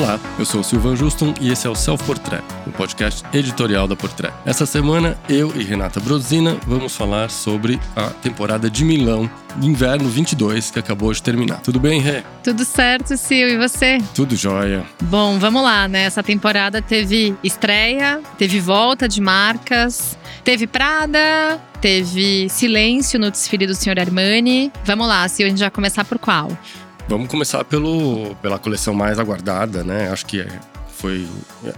Olá, eu sou o Silvan Juston e esse é o Self Portrait, o podcast editorial da Portrait. Essa semana, eu e Renata Brosina vamos falar sobre a temporada de Milão de Inverno 22, que acabou de terminar. Tudo bem, Rê? Tudo certo, Sil, e você? Tudo jóia. Bom, vamos lá, né? Essa temporada teve estreia, teve volta de marcas, teve Prada, teve silêncio no desfile do Sr. Armani. Vamos lá, Sil, a gente vai começar por qual? Vamos começar pelo, pela coleção mais aguardada, né? Acho que foi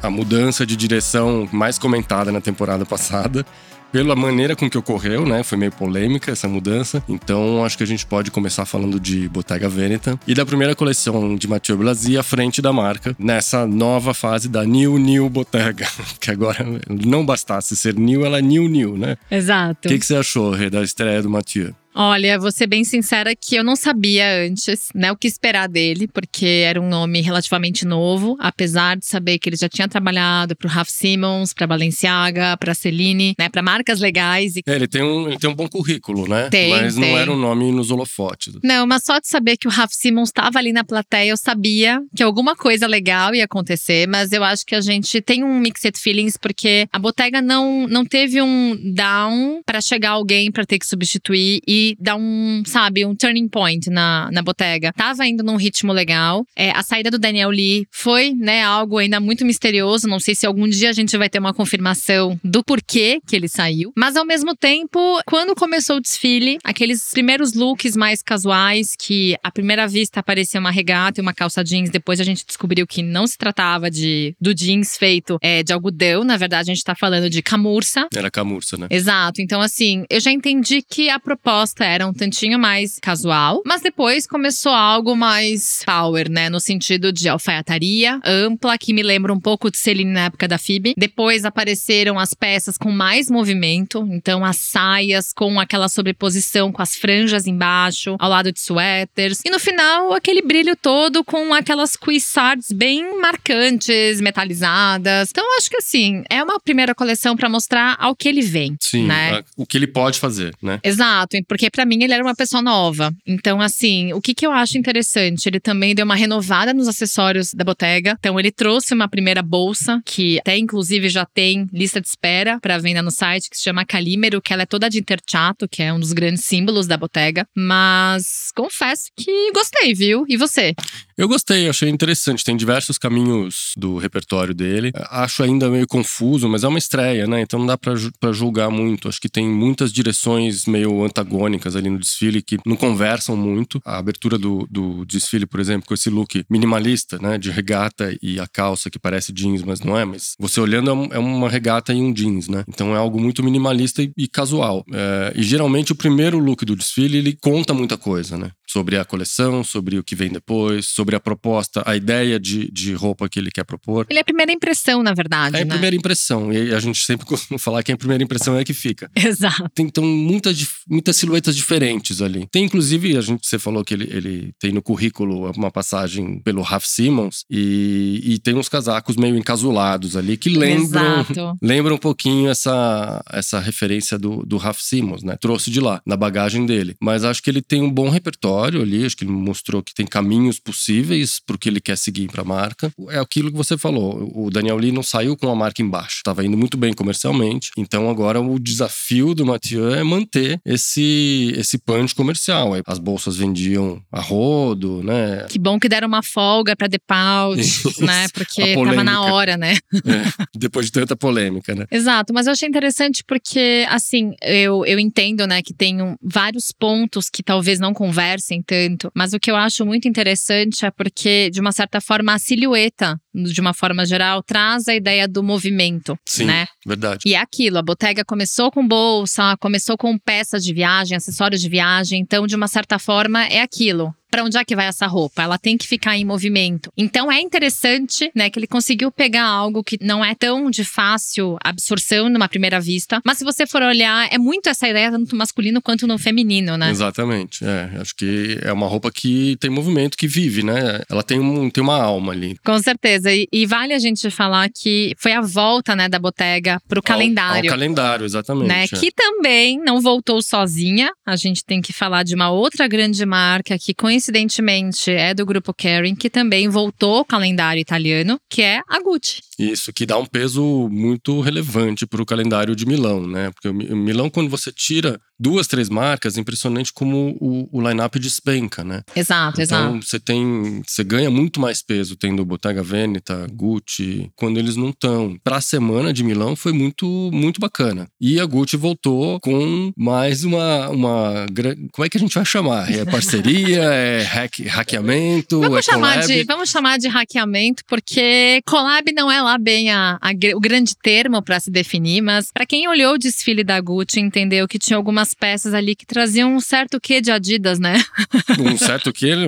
a mudança de direção mais comentada na temporada passada. Pela maneira com que ocorreu, né? Foi meio polêmica essa mudança. Então, acho que a gente pode começar falando de Bottega Veneta e da primeira coleção de Mathieu Blasi à frente da marca, nessa nova fase da New New Bottega. Que agora não bastasse ser New, ela é New New, né? Exato. O que, que você achou, Rê, da estreia do Mathieu? Olha, vou ser bem sincera que eu não sabia antes, né, o que esperar dele, porque era um nome relativamente novo, apesar de saber que ele já tinha trabalhado para o Raf Simons, para Balenciaga, para Celine, né, para marcas legais. E... É, ele tem, um, ele tem um bom currículo, né? Tem, Mas tem. não era um nome nos holofotes. Não, mas só de saber que o Raf Simons estava ali na plateia, eu sabia que alguma coisa legal ia acontecer, mas eu acho que a gente tem um mixed feelings porque a Bottega não, não teve um down para chegar alguém para ter que substituir e dar um, sabe, um turning point na, na Bottega. Tava indo num ritmo legal. É, a saída do Daniel Lee foi, né, algo ainda muito misterioso. Não sei se algum dia a gente vai ter uma confirmação do porquê que ele saiu. Mas ao mesmo tempo, quando começou o desfile, aqueles primeiros looks mais casuais, que à primeira vista parecia uma regata e uma calça jeans, depois a gente descobriu que não se tratava de do jeans feito é, de algodão. Na verdade, a gente tá falando de camurça. Era camurça, né? Exato. Então, assim, eu já entendi que a proposta era um tantinho mais casual, mas depois começou algo mais power, né? No sentido de alfaiataria ampla, que me lembra um pouco de Celine na época da FIB. Depois apareceram as peças com mais movimento, então as saias com aquela sobreposição com as franjas embaixo, ao lado de suéteres. E no final, aquele brilho todo com aquelas cuissards bem marcantes, metalizadas. Então, acho que assim, é uma primeira coleção para mostrar ao que ele vem. Sim, né? a- o que ele pode fazer, né? Exato, porque pra mim ele era uma pessoa nova. Então, assim, o que, que eu acho interessante? Ele também deu uma renovada nos acessórios da Bottega. Então, ele trouxe uma primeira bolsa, que até inclusive já tem lista de espera pra venda no site, que se chama Calímero, que ela é toda de interchato, que é um dos grandes símbolos da Bottega. Mas confesso que gostei, viu? E você? Eu gostei, achei interessante. Tem diversos caminhos do repertório dele. Acho ainda meio confuso, mas é uma estreia, né? Então não dá pra julgar muito. Acho que tem muitas direções meio antagônicas ali no desfile que não conversam muito. A abertura do, do desfile, por exemplo, com esse look minimalista, né? De regata e a calça que parece jeans, mas não é. Mas você olhando é é uma regata e um jeans, né? Então é algo muito minimalista e, e casual. É, e geralmente o primeiro look do desfile ele conta muita coisa, né? Sobre a coleção, sobre o que vem depois, sobre a proposta, a ideia de, de roupa que ele quer propor. Ele é a primeira impressão, na verdade, É a né? primeira impressão. E a gente sempre costuma falar que a primeira impressão é a que fica. Exato. Tem então muitas, muitas silhuetas diferentes ali. Tem inclusive, a gente você falou que ele, ele tem no currículo uma passagem pelo Raf Simons e, e tem uns casacos meio encasulados ali que lembram Exato. lembra um pouquinho essa, essa referência do, do Raf Simons, né? Trouxe de lá, na bagagem dele. Mas acho que ele tem um bom repertório ali, acho que ele mostrou que tem caminhos possíveis pro que ele quer seguir pra marca. É aquilo que você falou, o Daniel Lee não saiu com a marca embaixo, tava indo muito bem comercialmente. Então agora o desafio do Mathieu é manter esse, esse punch comercial. As bolsas vendiam a rodo, né? Que bom que deram uma folga Pout, Isso. né? A Porque tava polêmica. na hora, né? É, depois de tanta polêmica, né? Exato, mas eu achei interessante porque, assim, eu, eu entendo, né, que tem um- vários pontos que talvez não conversem tanto, mas o que eu acho muito interessante é porque, de uma certa forma, a silhueta, de uma forma geral, traz a ideia do movimento, Sim, né? Verdade. E é aquilo, a Bottega começou com bolsa, começou com peças de viagem, acessórios de viagem, então, de uma certa forma, é aquilo. Pra onde é que vai essa roupa? Ela tem que ficar em movimento. Então é interessante, né, que ele conseguiu pegar algo que não é tão de fácil absorção numa primeira vista. Mas se você for olhar, é muito essa ideia tanto no masculino quanto no feminino, né? Exatamente. É, acho que é uma roupa que tem movimento, que vive, né? Ela tem, um, tem uma alma ali. Com certeza. E, e vale a gente falar que foi a volta, né, da Bottega Bottega pro calendário. Ao, calendário, exatamente. Né? é. Que também não voltou sozinha. A gente tem que falar de uma outra grande marca que, coincidentemente, é do grupo Kering, que também voltou ao calendário italiano, que é a Gucci. Isso, que dá um peso muito relevante para o calendário de Milão, né? Porque o Mi- o Milão, quando você tira duas, três marcas, é impressionante como o, o line-up despenca, né? Exato, exato. Então você tem. Você ganha muito mais peso tendo Bottega Veneta, Gucci, quando eles não estão. Para a semana de Milão foi muito, muito bacana. E a Gucci voltou com mais uma. uma como é que a gente vai chamar? É parceria? é hack, hackeamento? Vamos é chamar, collab? de, vamos chamar de hackeamento, porque collab não é lá bem a- a o grande termo para se definir, mas para quem olhou o desfile da Gucci entendeu que tinha algumas peças ali que traziam um certo quê de Adidas, né? Um certo ele.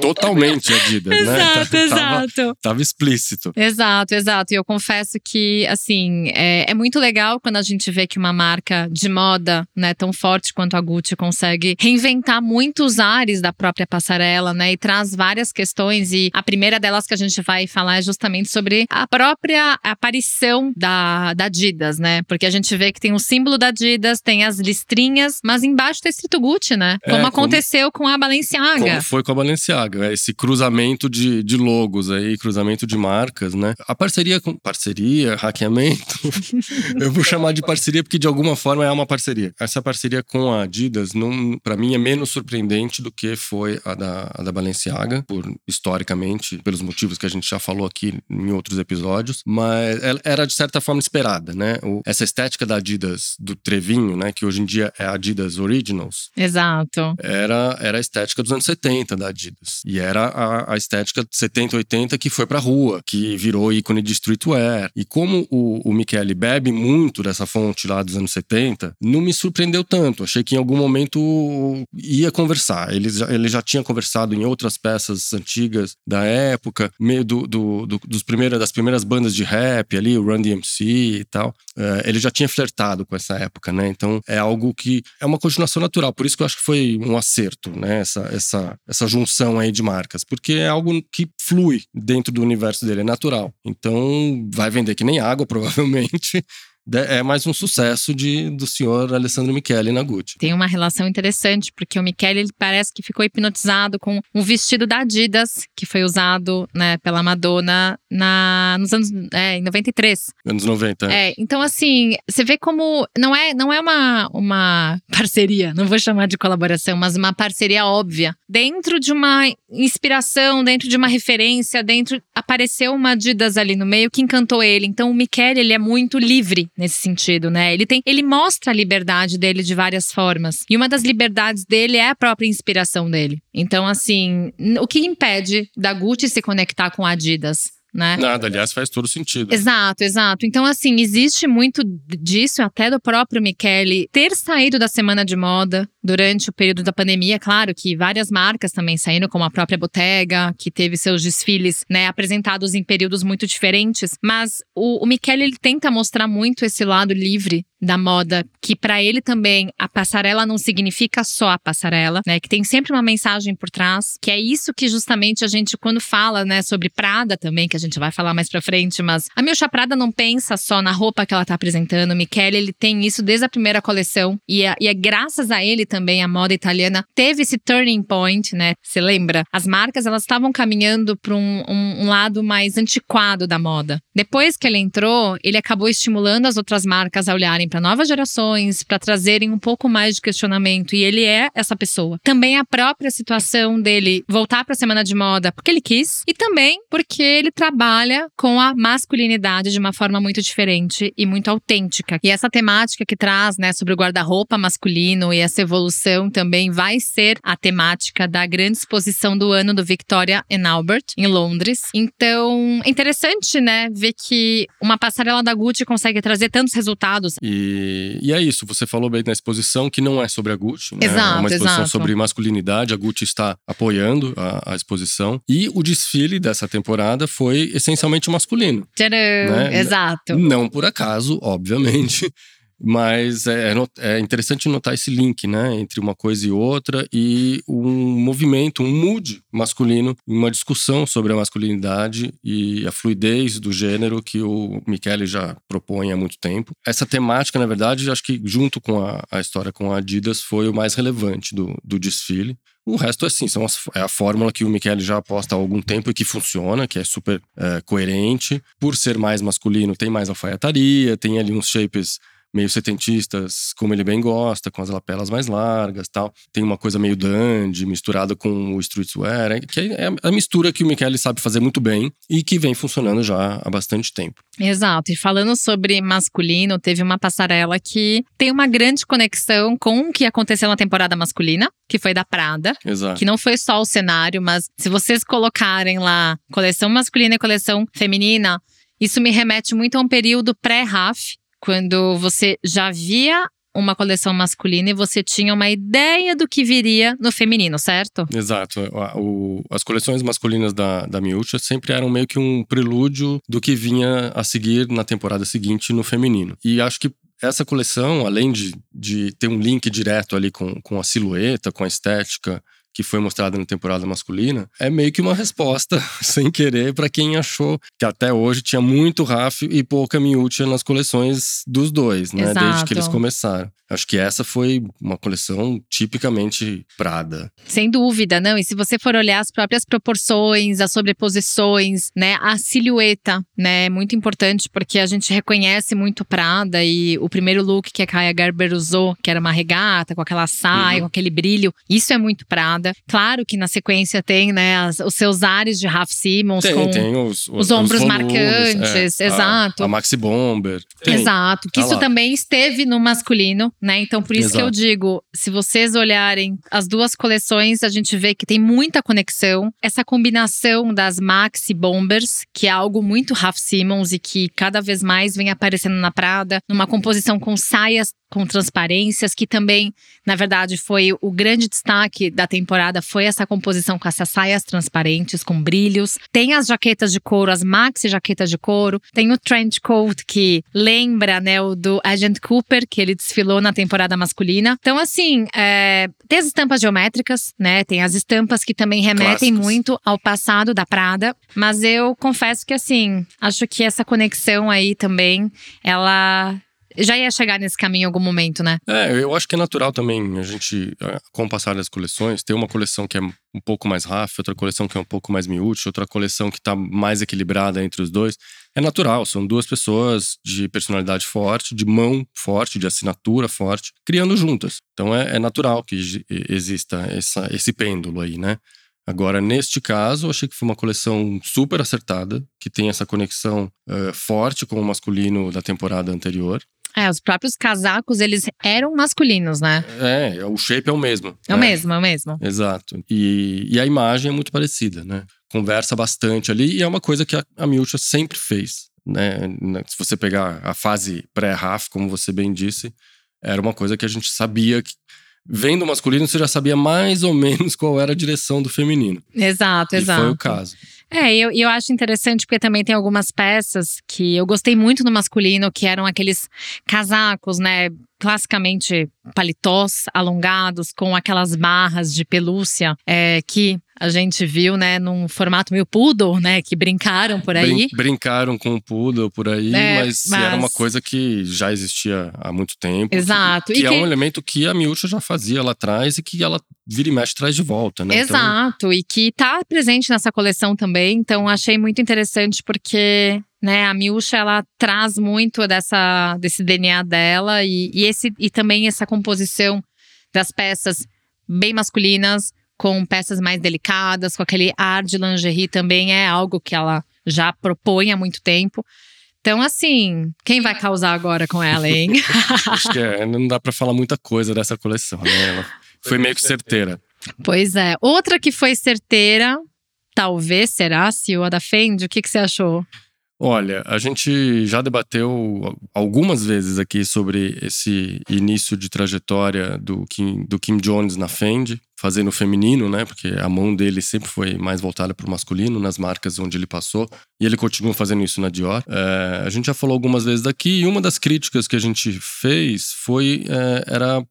Totalmente Adidas, né? exato, Tava- exato. Tava explícito. Exato, exato. E eu confesso que, assim, é, é muito legal quando a gente vê que uma marca de moda, né, tão forte quanto a Gucci, consegue reinventar muitos ares da própria passarela, né, e traz várias questões. E a primeira delas que a gente vai falar é justamente sobre a própria aparição da, da Adidas, né? Porque a gente vê que tem o símbolo da Adidas, tem as listrinhas, mas embaixo tá escrito Gucci, né? É, Como como- aconteceu com a Balenciaga. Como foi com a Balenciaga, esse cruzamento de, de logos aí, cruzamento de marcas, né? A parceria com. Parceria, hackeamento. eu vou chamar de parceria porque de alguma forma é uma parceria. Essa parceria com a Adidas, para mim, é menos surpreendente do que foi a da, a da Balenciaga, por historicamente, pelos motivos que a gente já falou aqui em outros episódios, mas ela era de certa forma esperada, né? O- essa estética da Adidas do Trevinho, né? Que hoje em dia é Adidas Originals, Exato. era, era a estética dos anos 70 da Adidas. E era a, a estética de 70, 80 que foi pra rua, que virou ícone de streetwear. E como o, o Michele bebe muito dessa fonte lá dos anos 70, não me surpreendeu tanto. Achei que em algum momento ia conversar. Ele já, ele já tinha conversado em outras peças antigas da época, meio do, do, do- dos primeiros, das primeiras bandas de rap ali, o Run DMC e tal. É, ele já tinha flertado com essa época, né? Então é algo que é uma continuação natural. Por isso que eu acho que foi um acerto, né? Essa, essa, essa junção aí de marcas. Porque é algo que flui dentro do universo dele, é natural. Então vai vender que nem água, provavelmente. É mais um sucesso de, do senhor Alessandro Michele na Gucci. Tem uma relação interessante, porque o Michele ele parece que ficou hipnotizado com um vestido da Adidas, que foi usado né, pela Madonna na, nos anos é, em 93. Anos 90. é. É, então, assim, você vê como não é, não é uma, uma parceria, não vou chamar de colaboração, mas uma parceria óbvia. Dentro de uma inspiração, dentro de uma referência, dentro. Apareceu uma Adidas ali no meio que encantou ele. Então, o Michele, ele é muito livre nesse sentido, né? Ele tem. Ele mostra a liberdade dele de várias formas. E uma das liberdades dele é a própria inspiração dele. Então, assim, o que impede da Gucci se conectar com a Adidas? Né? Nada, aliás, faz todo sentido. Exato, exato. Então, assim, existe muito disso, até do próprio Michele ter saído da semana de moda durante o período da pandemia. Claro que várias marcas também saíram, como a própria Bottega, que teve seus desfiles né, apresentados em períodos muito diferentes. Mas o, o Michele ele tenta mostrar muito esse lado livre da moda, que para ele também a passarela não significa só a passarela, né? Que tem sempre uma mensagem por trás, que é isso que justamente a gente quando fala, né, sobre Prada também, que a gente vai falar mais pra frente, mas a Milcha Prada não pensa só na roupa que ela tá apresentando, o Michele, ele tem isso desde a primeira coleção e é, e é graças a ele também a moda italiana teve esse turning point, né? Você lembra? As marcas elas estavam caminhando para um, um, um lado mais antiquado da moda. Depois que ele entrou, ele acabou estimulando as outras marcas a olharem para novas gerações, para trazerem um pouco mais de questionamento. E ele é essa pessoa. Também a própria situação dele voltar para a semana de moda porque ele quis e também porque ele trabalha com a masculinidade de uma forma muito diferente e muito autêntica. E essa temática que traz, né, sobre o guarda-roupa masculino e essa evolução também vai ser a temática da grande exposição do ano do Victoria and Albert em Londres. Então, é interessante, né, ver que uma passarela da Gucci consegue trazer tantos resultados. E, e é isso, você falou bem na exposição que não é sobre a Gucci, né? Exato, é uma exposição exato. sobre masculinidade, a Gucci está apoiando a, a exposição. E o desfile dessa temporada foi essencialmente masculino. Tcharam! Né? Exato. Não por acaso, obviamente. Mas é, é, é interessante notar esse link, né, entre uma coisa e outra e um movimento, um mood masculino, uma discussão sobre a masculinidade e a fluidez do gênero que o Michele já propõe há muito tempo. Essa temática, na verdade, acho que junto com a, a história com a Adidas foi o mais relevante do, do desfile. O resto, assim, são as, é a fórmula que o Michele já aposta há algum tempo e que funciona, que é super é, coerente. Por ser mais masculino, tem mais alfaiataria, tem ali uns shapes meio setentistas, como ele bem gosta, com as lapelas mais largas tal. Tem uma coisa meio dandy, misturada com o streetwear, é, que é a mistura que o Michele sabe fazer muito bem e que vem funcionando já há bastante tempo. Exato. E falando sobre masculino, teve uma passarela que tem uma grande conexão com o que aconteceu na temporada masculina, que foi da Prada. Exato. Que não foi só o cenário, mas se vocês colocarem lá coleção masculina e coleção feminina, isso me remete muito a um período pré-RAF, quando você já via uma coleção masculina e você tinha uma ideia do que viria no feminino, certo? Exato. O, as coleções masculinas da, da Miúcha sempre eram meio que um prelúdio do que vinha a seguir na temporada seguinte no feminino. E acho que essa coleção, além de, de ter um link direto ali com, com a silhueta, com a estética que foi mostrada na temporada masculina, é meio que uma resposta, sem querer, para quem achou que até hoje tinha muito Raf e pouca Miúcha nas coleções dos dois, né? Exato. Desde que eles começaram. Acho que essa foi uma coleção tipicamente Prada. Sem dúvida, não. E se você for olhar as próprias proporções, as sobreposições, né, a silhueta, né, é muito importante porque a gente reconhece muito Prada e o primeiro look que a Kaya Gerber usou, que era uma regata com aquela saia, uhum. com aquele brilho, isso é muito Prada. Claro que na sequência tem, né, as, os seus ares de Raf Simons tem, com tem os, os, os ombros volumes, marcantes, é, exato. A, a Maxi Bomber. Tem. Exato, que tá isso lá. também esteve no masculino né? Então, por isso Exato. que eu digo, se vocês olharem as duas coleções, a gente vê que tem muita conexão. Essa combinação das Maxi Bombers, que é algo muito Raf Simons e que cada vez mais vem aparecendo na Prada, numa composição com saias com transparências, que também, na verdade, foi o grande destaque da temporada, foi essa composição com essas saias transparentes, com brilhos. Tem as jaquetas de couro, as maxi jaquetas de couro. Tem o trench coat, que lembra, né, o do Agent Cooper, que ele desfilou na temporada masculina. Então, assim, é, tem as estampas geométricas, né, tem as estampas que também remetem Clássicos. muito ao passado da Prada. Mas eu confesso que, assim, acho que essa conexão aí também, ela já ia chegar nesse caminho em algum momento, né? É, eu acho que é natural também a gente, com o passar das coleções, ter uma coleção que é um pouco mais RAF, outra coleção que é um pouco mais miúcha, outra coleção que está mais equilibrada entre os dois. É natural, são duas pessoas de personalidade forte, de mão forte, de assinatura forte, criando juntas. Então é, é natural que exista essa, esse pêndulo aí, né? Agora, neste caso, achei que foi uma coleção super acertada, que tem essa conexão uh, forte com o masculino da temporada anterior. É, os próprios casacos, eles eram masculinos, né? É, o shape é o mesmo. É né? o mesmo, é o mesmo. Exato. E, e a imagem é muito parecida, né? Conversa bastante ali e é uma coisa que a, a Miúcha sempre fez. Né? Se você pegar a fase pré-RAF, como você bem disse, era uma coisa que a gente sabia que vendo o masculino, você já sabia mais ou menos qual era a direção do feminino. Exato, exato. E foi o caso. É, eu, eu acho interessante porque também tem algumas peças que eu gostei muito no masculino, que eram aqueles casacos, né? Classicamente paletós alongados, com aquelas barras de pelúcia é, que a gente viu, né, num formato meio poodle, né, que brincaram por aí. Brin brincaram com o poodle por aí, é, mas, mas, era uma coisa que já existia há muito tempo. Exato. Que, que é um elemento que a Miúcha já fazia lá atrás e que ela vira e mexe traz de volta, né? Então Exato, então... e que tá presente nessa coleção também, então achei muito interessante porque né? A Miúcha ela traz muito dessa desse DNA dela e, e esse e também essa composição das peças bem masculinas, com peças mais delicadas, com aquele ar de lingerie também é algo que ela já propõe há muito tempo. Então, assim, quem vai causar agora com ela, hein? Acho que é, não dá para falar muita coisa dessa coleção, né? Ela foi meio que certeira. Pois é. Outra que foi certeira, talvez será, se o da Fendi, o que, que você achou? Olha, a gente já debateu algumas vezes aqui sobre esse início de trajetória do Kim, do Kim Jones na Fendi. Fazer no feminino, né? Porque a mão dele sempre foi mais voltada para o masculino nas marcas onde ele passou. E ele continua fazendo isso na Dior. É, a gente já falou algumas vezes daqui, e uma das críticas que a gente fez foi é, era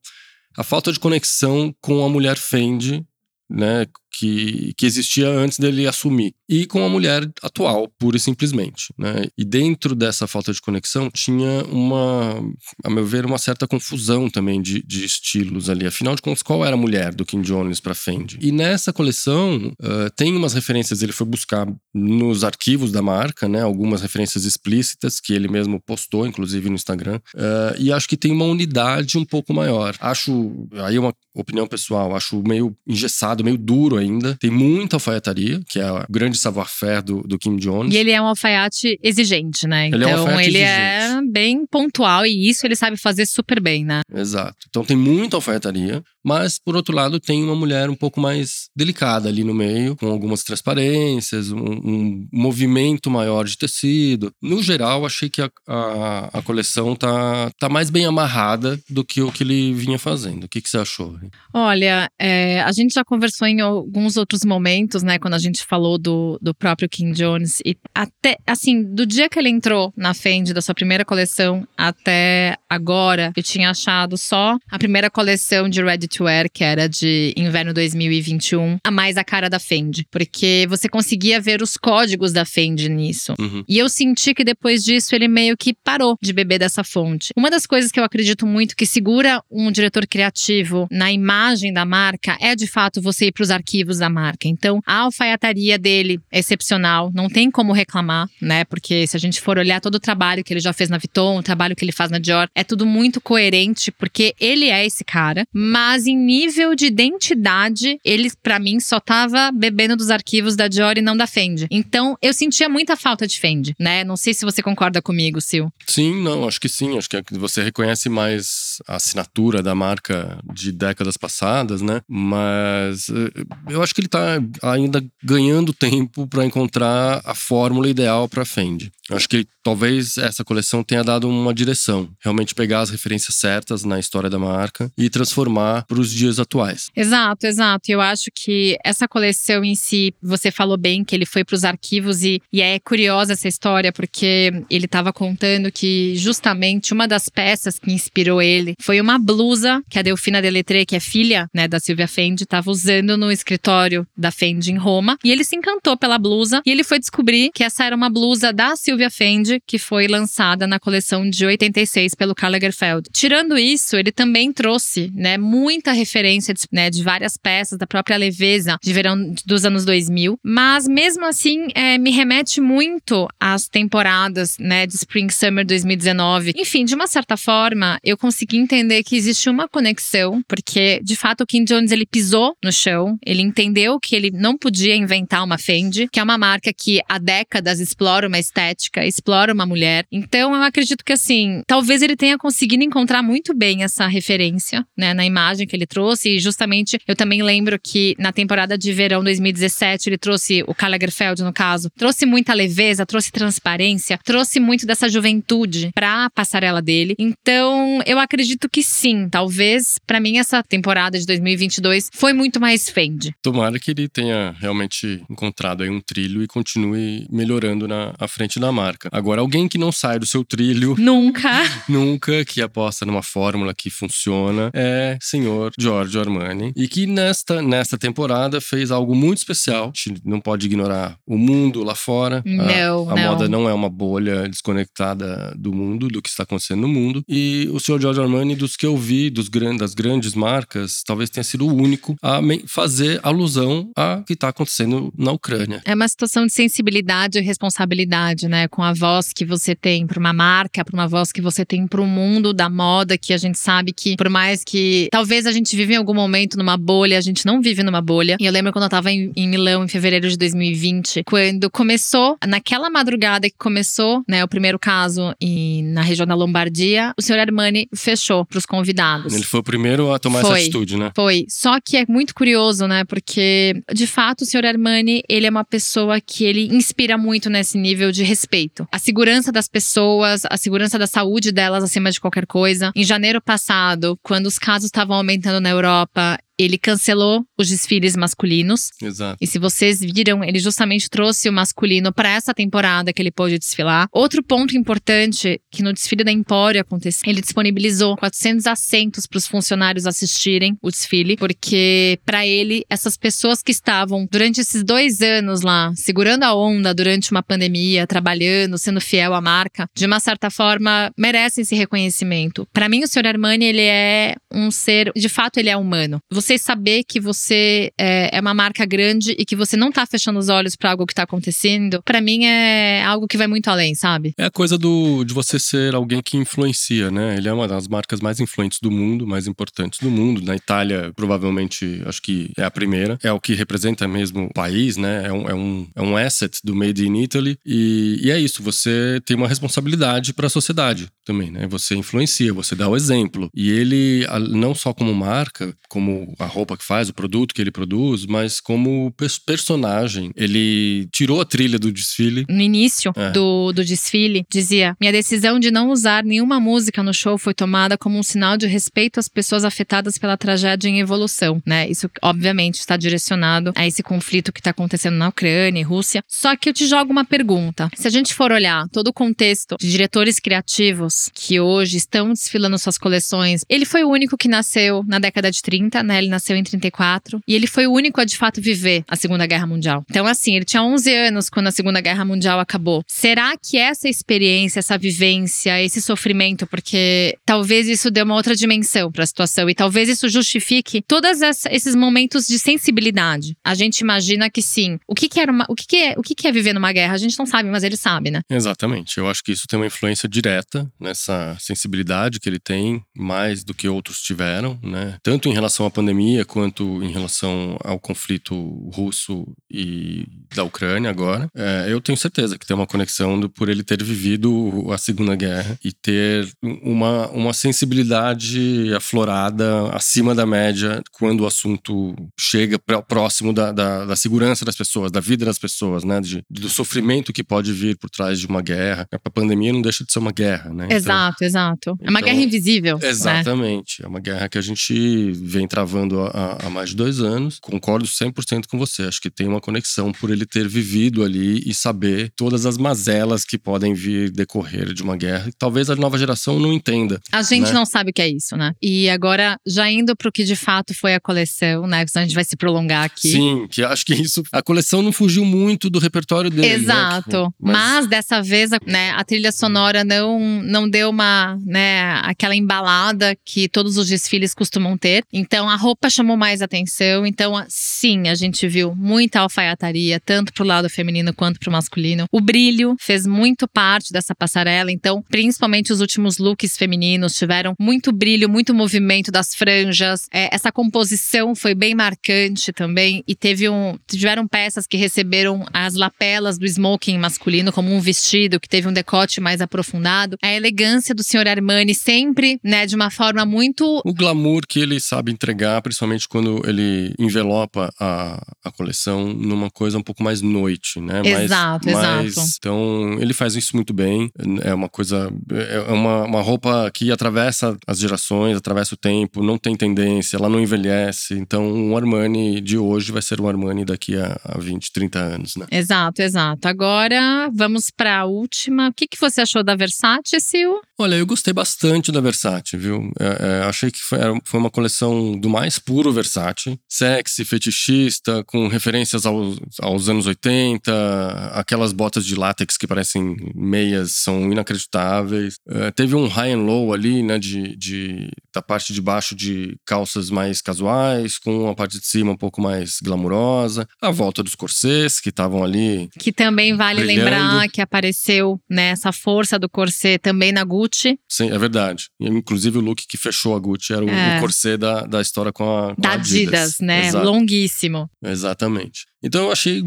a falta de conexão com a mulher Fendi, né? Que, que existia antes dele assumir. E com a mulher atual, pura e simplesmente. Né? E dentro dessa falta de conexão tinha uma, a meu ver, uma certa confusão também de, de estilos ali. Afinal de contas, qual era a mulher do Kim Jones para Fendi? E nessa coleção uh, tem umas referências, ele foi buscar nos arquivos da marca, né? Algumas referências explícitas que ele mesmo postou, inclusive no Instagram. Uh, e acho que tem uma unidade um pouco maior. Acho, aí é uma opinião pessoal, acho meio engessado, meio duro ainda. Tem muita alfaiataria, que é o grande savoir-faire do, do Kim Jones. E ele é um alfaiate exigente, né? Ele então é um ele é exigente. é bem pontual e isso ele sabe fazer super bem, né? Exato. Então tem muita alfaiataria, mas por outro lado tem uma mulher um pouco mais delicada ali no meio, com algumas transparências, um, um movimento maior de tecido. No geral, achei que a, a, a, coleção tá, tá mais bem amarrada do que o que ele vinha fazendo. O que, que você achou? Olha, é, a gente já conversou em alguns outros momentos, né, quando a gente falou do, do próprio King Jones. E até, assim, do dia que ele entrou na Fendi, da sua primeira coleção, até agora, eu tinha achado só a primeira coleção de Ready Wear, que era de inverno 2021, a mais a cara da Fendi. Porque você conseguia ver os códigos da Fendi nisso. Uhum. E eu senti que depois disso ele meio que parou de beber dessa fonte. Uma das coisas que eu acredito muito que segura um diretor criativo na imagem da marca é de fato você ir para os arquivos da marca. Então, a alfaiataria dele é excepcional, não tem como reclamar, né? Porque se a gente for olhar todo o trabalho que ele já fez na Vuitton, o trabalho que ele faz na Dior, é tudo muito coerente, porque ele é esse cara. Mas em nível de identidade, ele, para mim, só tava bebendo dos arquivos da Dior e não da Fendi. Então, eu sentia muita falta de Fendi, né? Não sei se você concorda comigo, Sil. Sim, não, acho que sim. Acho que é você reconhece mais a assinatura da marca de décadas passadas, né? Mas eh, eu acho que ele está ainda ganhando tempo para encontrar a fórmula ideal para a Fendi. Eu acho que talvez essa coleção tenha dado uma direção, realmente pegar as referências certas na história da marca e transformar para os dias atuais. Exato, exato. Eu acho que essa coleção em si, você falou bem que ele foi para os arquivos e, e é curiosa essa história porque ele estava contando que justamente uma das peças que inspirou ele foi uma blusa que a Delfina Deletré, que é filha né, da Silvia Fendi, estava usando no escritório da Fendi em Roma e ele se encantou pela blusa e ele foi descobrir que essa era uma blusa da Silvia Fendi, que foi lançada na coleção de 86 pelo Karl Lagerfeld. Tirando isso, ele também trouxe, né, muita referência de, né, de várias peças da própria leveza de verão dos anos 2000, mas mesmo assim é, me remete muito às temporadas, né, de Spring Summer 2019. Enfim, de uma certa forma, eu consegui entender que existe uma conexão, porque de fato o Kim Jones ele pisou no chão, ele entendeu que ele não podia inventar uma Fendi, que é uma marca que há décadas explora uma estética explora uma mulher. Então eu acredito que assim, talvez ele tenha conseguido encontrar muito bem essa referência, né, na imagem que ele trouxe. E justamente eu também lembro que na temporada de verão 2017 ele trouxe o Karl Lagerfeld no caso, trouxe muita leveza, trouxe transparência, trouxe muito dessa juventude pra passarela dele. Então eu acredito que sim, talvez para mim essa temporada de 2022 foi muito mais Fendi. Tomara que ele tenha realmente encontrado aí um trilho e continue melhorando na frente da marca. Agora, alguém que não sai do seu trilho. Nunca. nunca, que aposta numa fórmula que funciona, é senhor Giorgio Armani. E que nesta, nesta temporada fez algo muito especial. A gente não pode ignorar o mundo lá fora. Não, a, a não. moda não é uma bolha desconectada do mundo, do que está acontecendo no mundo. E o senhor Giorgio Armani, dos que eu vi, dos grandes, das grandes marcas, talvez tenha sido o único a fazer alusão a que está acontecendo na Ucrânia. É uma situação de sensibilidade e responsabilidade, né? Com a voz que você tem para uma marca, para uma voz que você tem para o mundo da moda, que a gente sabe que, por mais que talvez a gente vive em algum momento numa bolha, a gente não vive numa bolha. E eu lembro quando eu estava em, em Milão, em fevereiro de 2020, quando começou, naquela madrugada que começou, né, o primeiro caso e na região da Lombardia, o senhor Armani fechou para os convidados. Ele foi o primeiro a tomar Foi. essa atitude, né? Foi. Só que é muito curioso, né? Porque, de fato, o senhor Armani, ele é uma pessoa que ele inspira muito nesse nível de respeito. A segurança das pessoas, a segurança da saúde delas acima de qualquer coisa. Em janeiro passado, quando os casos estavam aumentando na Europa, ele cancelou os desfiles masculinos. Exato. E se vocês viram, ele justamente trouxe o masculino para essa temporada que ele pôde desfilar. Outro ponto importante que no desfile da Empório aconteceu, ele disponibilizou 400 assentos para os funcionários assistirem o desfile, porque para ele essas pessoas que estavam durante esses dois anos lá segurando a onda durante uma pandemia, trabalhando, sendo fiel à marca, de uma certa forma merecem esse reconhecimento. Para mim, o Sr. Armani ele é um ser, de fato, ele é humano. Você saber que você é, é uma marca grande e que você não tá fechando os olhos para algo que tá acontecendo, para mim é algo que vai muito além, sabe? É a coisa do, de você ser alguém que influencia, né? Ele é uma das marcas mais influentes do mundo, mais importantes do mundo. Na Itália, provavelmente, acho que é a primeira. É o que representa mesmo o país, né? É um, é um, é um asset do Made in Italy. E, e é isso, você tem uma responsabilidade para a sociedade também, né? Você influencia, você dá o exemplo. E ele, não só como marca, como a roupa que faz, o produto que ele produz, mas como personagem. Ele tirou a trilha do desfile. No início é. do, do desfile, dizia: Minha decisão de não usar nenhuma música no show foi tomada como um sinal de respeito às pessoas afetadas pela tragédia em evolução, né? Isso, obviamente, está direcionado a esse conflito que está acontecendo na Ucrânia e Rússia. Só que eu te jogo uma pergunta. Se a gente for olhar todo o contexto de diretores criativos que hoje estão desfilando suas coleções, ele foi o único que nasceu na década de 30, né? Ele nasceu em 34 e ele foi o único a de fato viver a Segunda Guerra Mundial. Então, assim, ele tinha 11 anos quando a Segunda Guerra Mundial acabou. Será que essa experiência, essa vivência, esse sofrimento, porque talvez isso dê uma outra dimensão para a situação e talvez isso justifique todos esses momentos de sensibilidade. A gente imagina que sim. O que, que era uma, o que, que é, o que, que é viver numa guerra? A gente não sabe, mas ele sabe, né? Exatamente. Eu acho que isso tem uma influência direta nessa sensibilidade que ele tem, mais do que outros tiveram, né? Tanto em relação à pandemia quanto em relação ao conflito russo e da Ucrânia agora. É, eu tenho certeza que tem uma conexão do, por ele ter vivido a Segunda Guerra e ter uma, uma sensibilidade aflorada acima da média quando o assunto chega próximo da, da, da segurança das pessoas, da vida das pessoas, né? De, do sofrimento que pode vir por trás de uma guerra. A pandemia não deixa de ser uma guerra, né? Exato, então, exato. É uma então, guerra invisível. Né? Exatamente. Né? É uma guerra que a gente vem travando há, há mais de dois anos. Concordo 100% com você. Acho que tem uma conexão por ele ter vivido ali e saber todas as mazelas que podem vir decorrer de uma guerra. Talvez a nova geração não entenda. A gente né? não sabe o que é isso, né? E agora, já indo pro que de fato foi a coleção, né? Senão a gente vai se prolongar aqui. Sim, que acho que isso. A coleção não fugiu muito do repertório dele. Né? Exato. Né? Mas... Mas... dessa vez, né, a trilha sonora não, não deu uma, né, aquela embalada que todos os desfiles costumam ter. Então a roupa chamou mais atenção. Então, sim, a gente viu muita alfaiataria, tanto pro lado feminino quanto pro masculino. O brilho fez muito parte dessa passarela. Então, principalmente os últimos looks femininos tiveram muito brilho, muito movimento das franjas. É, essa composição foi bem marcante também. E teve um, tiveram peças que receberam as lapelas do smoking masculino como um vestido que teve um decote mais aprofundado. A elegância do Sr. Armani sempre, né, de uma forma muito o glamour que ele sabe entregar, principalmente quando ele envelopa a, a coleção numa coisa um pouco mais noite, né? Exato, mais, exato. Mais, então ele faz isso muito bem. É uma coisa, é uma, uma roupa que atravessa as gerações, atravessa o tempo, não tem tendência, ela não envelhece. Então o Armani de hoje vai ser o Armani daqui a, a 20, 30 anos, né? Exato, exato. Agora vamos para a última. O que, que você achou da Versace, Sil? Olha, eu gostei bastante da Versace, viu? É, é, achei que foi, foi, uma coleção do mais puro Versace. Sexy, fetichista, com referências aos, aos anos 80. Aquelas botas de látex que parecem meias são inacreditáveis. É, teve um high and low ali, né? De, de, da parte de baixo de calças mais casuais, com a parte de cima um pouco mais glamurosa. A volta dos corsês, que estavam ali. Que também vale brilhando. lembrar que apareceu né, essa força do corset também na Gucci Gucci. Sim, é verdade. Inclusive o look que fechou a Gucci era o, é. o corset da, da história com a, com da Adidas, Adidas né? Exato. Longuíssimo. Exatamente. Então eu achei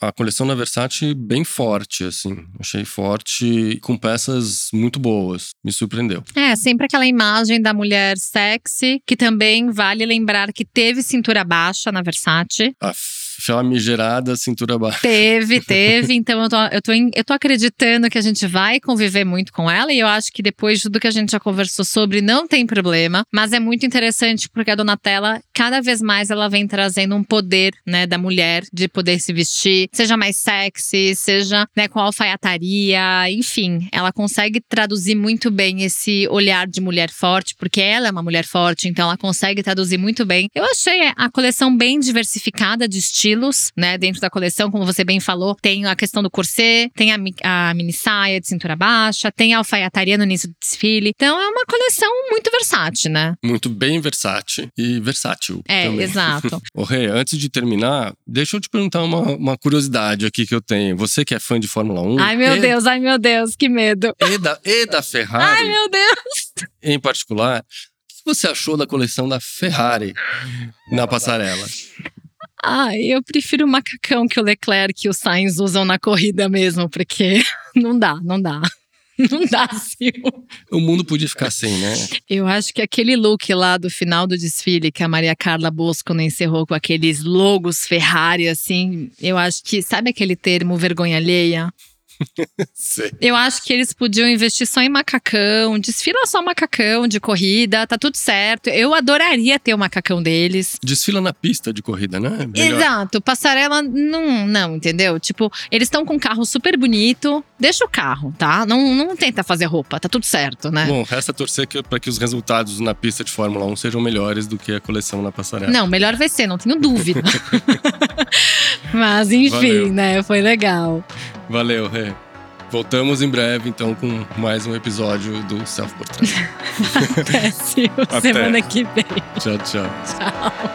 a, a coleção da Versace bem forte, assim. Achei forte com peças muito boas. Me surpreendeu. É, sempre aquela imagem da mulher sexy, que também vale lembrar que teve cintura baixa na Versace. A famigerada cintura baixa. Teve, teve. Então eu tô, eu, tô, eu tô acreditando que a gente vai conviver muito com ela. E eu acho que depois de tudo que a gente já conversou sobre, não tem problema. Mas é muito interessante porque a Donatella, cada vez mais, ela vem trazendo um poder, né, da mulher de poder se vestir, seja mais sexy, seja né, com alfaiataria, enfim. Ela consegue traduzir muito bem esse olhar de mulher forte, porque ela é uma mulher forte, então ela consegue traduzir muito bem. Eu achei a coleção bem diversificada de estilos, né? Dentro da coleção, como você bem falou, tem a questão do corset, tem a, a mini saia de cintura baixa, tem a alfaiataria no início do desfile. Então é uma coleção muito versátil, né? Muito bem versátil e versátil. É, também. exato. Ô, Rê, antes de terminar, deixa eu te perguntar uma, uma curiosidade aqui que eu tenho. Você que é fã de Fórmula 1. Ai, meu e, Deus, ai, meu Deus, que medo. E da, e da Ferrari. Ai, meu Deus. Em particular, o que você achou da coleção da Ferrari na passarela? Ah, eu prefiro o macacão que o Leclerc e o Sainz usam na corrida mesmo, porque não dá, não dá. Não dá, Sil. O mundo podia ficar sem, né? Eu acho que aquele look lá do final do desfile que a Maria Carla Bosco encerrou com aqueles logos Ferrari, assim, eu acho que, sabe aquele termo vergonha alheia? Eu acho que eles podiam investir só em macacão, desfila só macacão de corrida, tá tudo certo. Eu adoraria ter o macacão deles. Desfila na pista de corrida, né? Melhor. Exato, passarela não, não, entendeu? Tipo, eles estão com um carro super bonito, deixa o carro, tá? Não, não tenta fazer roupa, tá tudo certo, né? Bom, resta torcer que, para que os resultados na pista de Fórmula 1 sejam melhores do que a coleção na passarela. Não, melhor vai ser, não tenho dúvida. Mas enfim, Valeu. né? Foi legal. Valeu, Rê. Voltamos em breve, então, com mais um episódio do Self Portrait. Até, Até. semana que vem. tchau, tchau. Tchau.